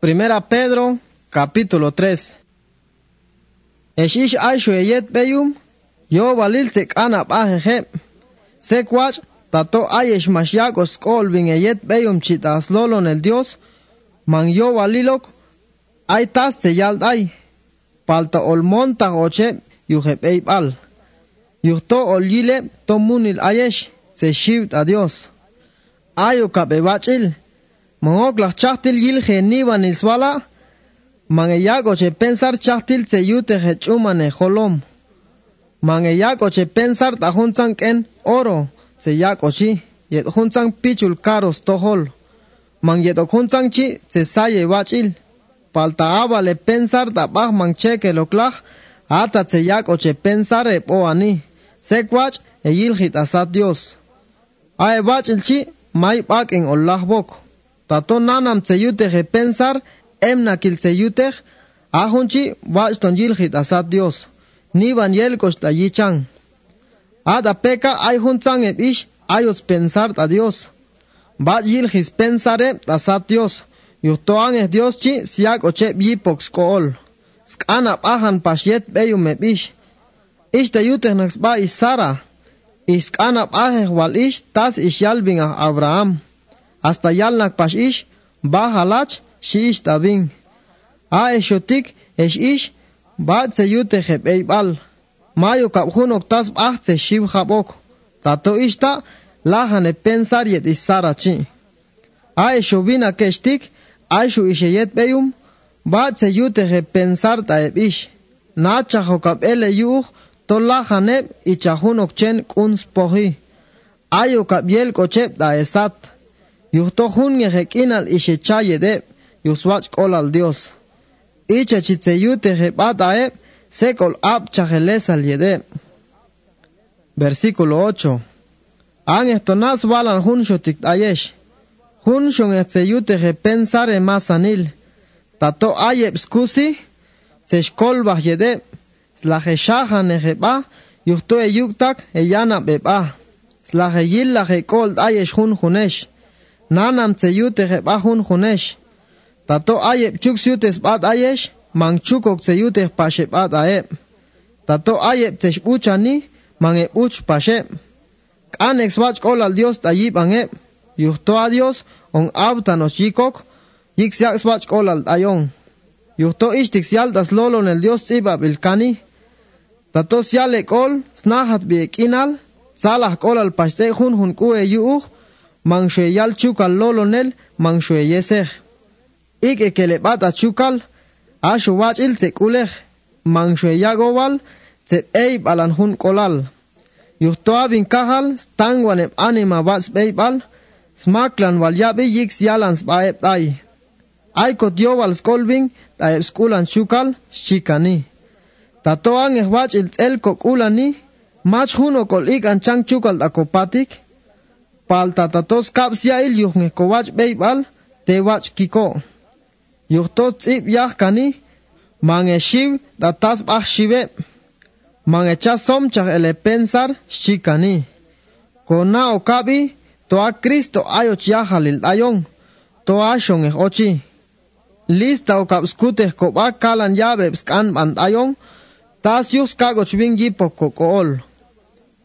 Primera Pedro, capítulo 3. Eshish aishu eyet beyum, yo valil tek anap ajeje. Sekwach, tato ayesh mashyakos kolvin eyet beyum chitas lolon el Dios, man yo valilok, ay tas te yald ay. Palta olmon ta oche, yuhep eibal. Yuhto olyile, tomunil ayesh, se shivt a Dios. Ayo kapebachil, mongok lak chaktil yil he niwa niswala, mange yak oche pensar chaktil tse yute he chumane holom. Pensar ta hunzang oro tse yak ochi, yet hunzang pichul karos tohol. Mang yet ok hunzang chi tse wachil. Palta le pensar ta mancheke mang cheke lo klak, ata tse yak oche pensar e po e yil hit Dios. Ae wachil chi, mai bak en olah bok. Taton nanam tseyutej repensar, emnakil tseyutej, ahonchi wachton yiljit asat Dios. Niban yelkosh tayichan. Ad apeka ay huntzan ebish ayos pensar a Dios. Bat yiljis pensare asat Dios. Yuhtoan es Dios chi siak ochep yipox kool. Skana pahan pashiet beyum ebish. Ish tayutej naxba ish Sara. Iskana pahe wal ish tas ish yalbin Abraham hasta yalnak pas ish, ba halach, shi ish tabin. A eshotik, esh ish, ba tse yute jeb eibal. Mayo kapjunok tas ah tse shib jabok. Tato ishta, lahane pensar yet isara chi. A eshobina keshtik, a eshu isheyet beyum, ba tse yute jeb pensar ta eb ish. Na chahokap ele yuh, to lahane ichahunok chen kuns pohi. Ayo kap yel kochep da esat. Yuhtohun nge rekinal ishe chaye de, yuswach kol al Dios. Icha chitze yute rebata e, sekol ap yede. Versículo 8 An estonas nas walan hun shotik ayesh. Hun shon este yute repensar e masanil. Tato ayeb skusi, se shkol bah yede, la jeshaja reba, yuhto e yuktak e yana beba. La jeyil la jekol ayesh hun hunesh. Nanam tseyute jebahun junesh. Tato ayeb chuk syutes bat ayesh, mang chukok tseyute pashe bat aeb. Tato ayeb teshbuchani, mang ebuch pashe. Kanex wach kol al Dios tayib angeb. Yuhto a Dios, on abtanos yikok, yik siak swach kol al ayon. Yuhto ishtik sial das lolon el Dios iba bilkani. Tato siale kol, snahat biekinal, salah kol al pashe hun hun kue yuuch, manxueyal chukal lolonel manxueyesej ik ekeleb'at achukal axu wach'il tek eib alan hun k'olal yujtoabin kajal stanwan anima mab'a' sb'eyb'al smaklan walyab'i yik syalan sb'aeb'ay aykot yowal sk'olbin eb sk'ulan chukal shikani. tatoan ejwach'il tz'el kok'ulani mach huno kol ik an chang chukal t'akopatik pal tatatos kapsiail il yuh nge kowach bey bal te wach kiko. Yuh to tzip yah kani, mange shiv da tas bach shive, mang cha som ele pensar shi kani. Kona o kabi, to a kristo ayoch yah halil ayong, to a shong e ochi. Lista o kaps ko ba kalan ya beb skan band ayong, tas yuh skagoch bing jipo ko ko ol.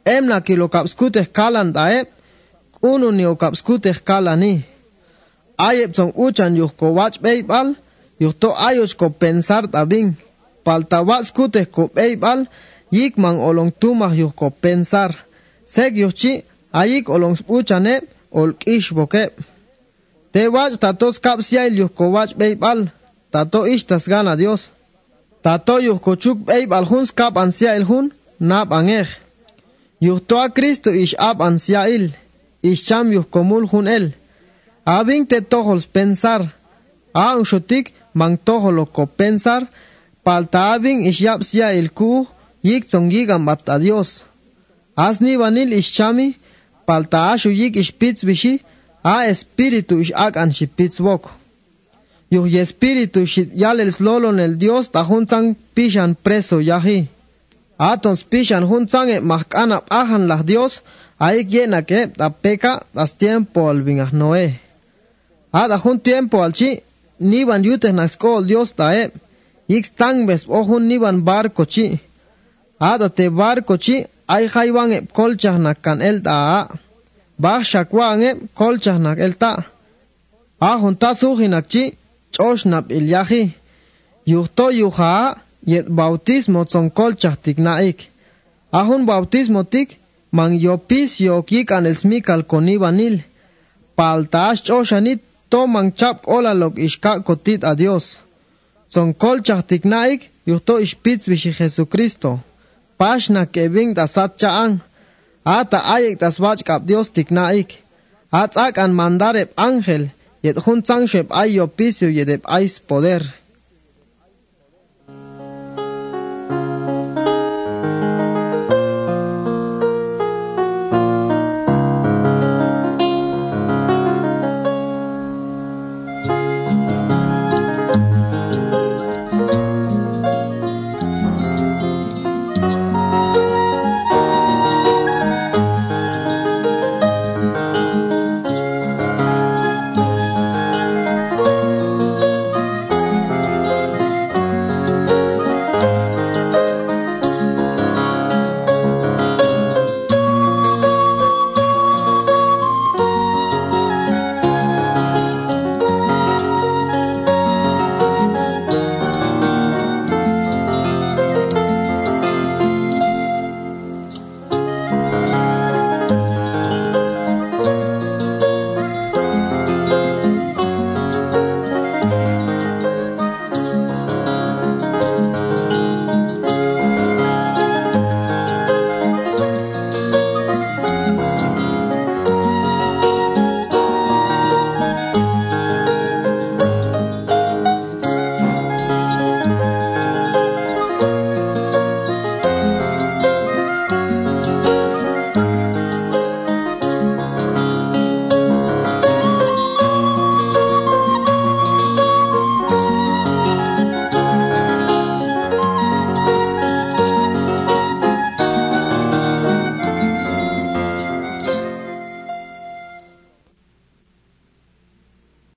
Emna kilo kapskuteh kalan da uno ni o kapskuteh kala ni. Ayep son uchan yuh ko wach beibal, yuh to ayos ko pensar tabing. Palta wach skuteh ko beibal, yik man olong tumah yuh ko pensar. Sek yuh chi, ayik olong uchane, ol kish boke. Te wach tatos kapsiail yuh ko wach beibal, tato ishtas gana Dios. Tato yuh ko chuk beibal huns kap ansiail hun, nab angej. Yuh to a Cristo ish ab ansiail. Isham yuh komul hun el. Abin te tohols pensar. A un shotik mang toholo ko pensar. Palta abin ishyap sia el ku yik zong yigan bat a Dios. Asni vanil ishami. Palta ashu yik ishpitz bishi. A espiritu ish ak an shipitz wok. Yuh y espiritu shit yalel slolon el Dios ta huntang pishan preso yahi. Atons pishan huntang e mahkanap ahan lah Dios. Hay Hay quien a que da peca das tiempo al vinga olvingas noe. da jun tiempo al chi ni van yute na escol Dios ta e. Ix tan ves o Ixtangbes ni van barco chi. Ada te barco chi ay jaiban e colcha na nakan el taa. Baj shakwan e colcha na el ta. Ajun ta su sujinak chi chosh el yaji. Yuto yuha yet bautismo son colcha tik na ik. tiknaik. Ajun bautismo tik man yopis yokik an el smikal konibanil. Paltash choshanit toman chap olalok ishka kotit a Dios. Son kolchah tiknaik yuhto ishpitz bishi Jesucristo. Pashna kevin da satchaan. Ata ayek das wach kap Dios tiknaik. At ak an mandarep ángel. Yet hun shep ay yopisio yedep ais poder.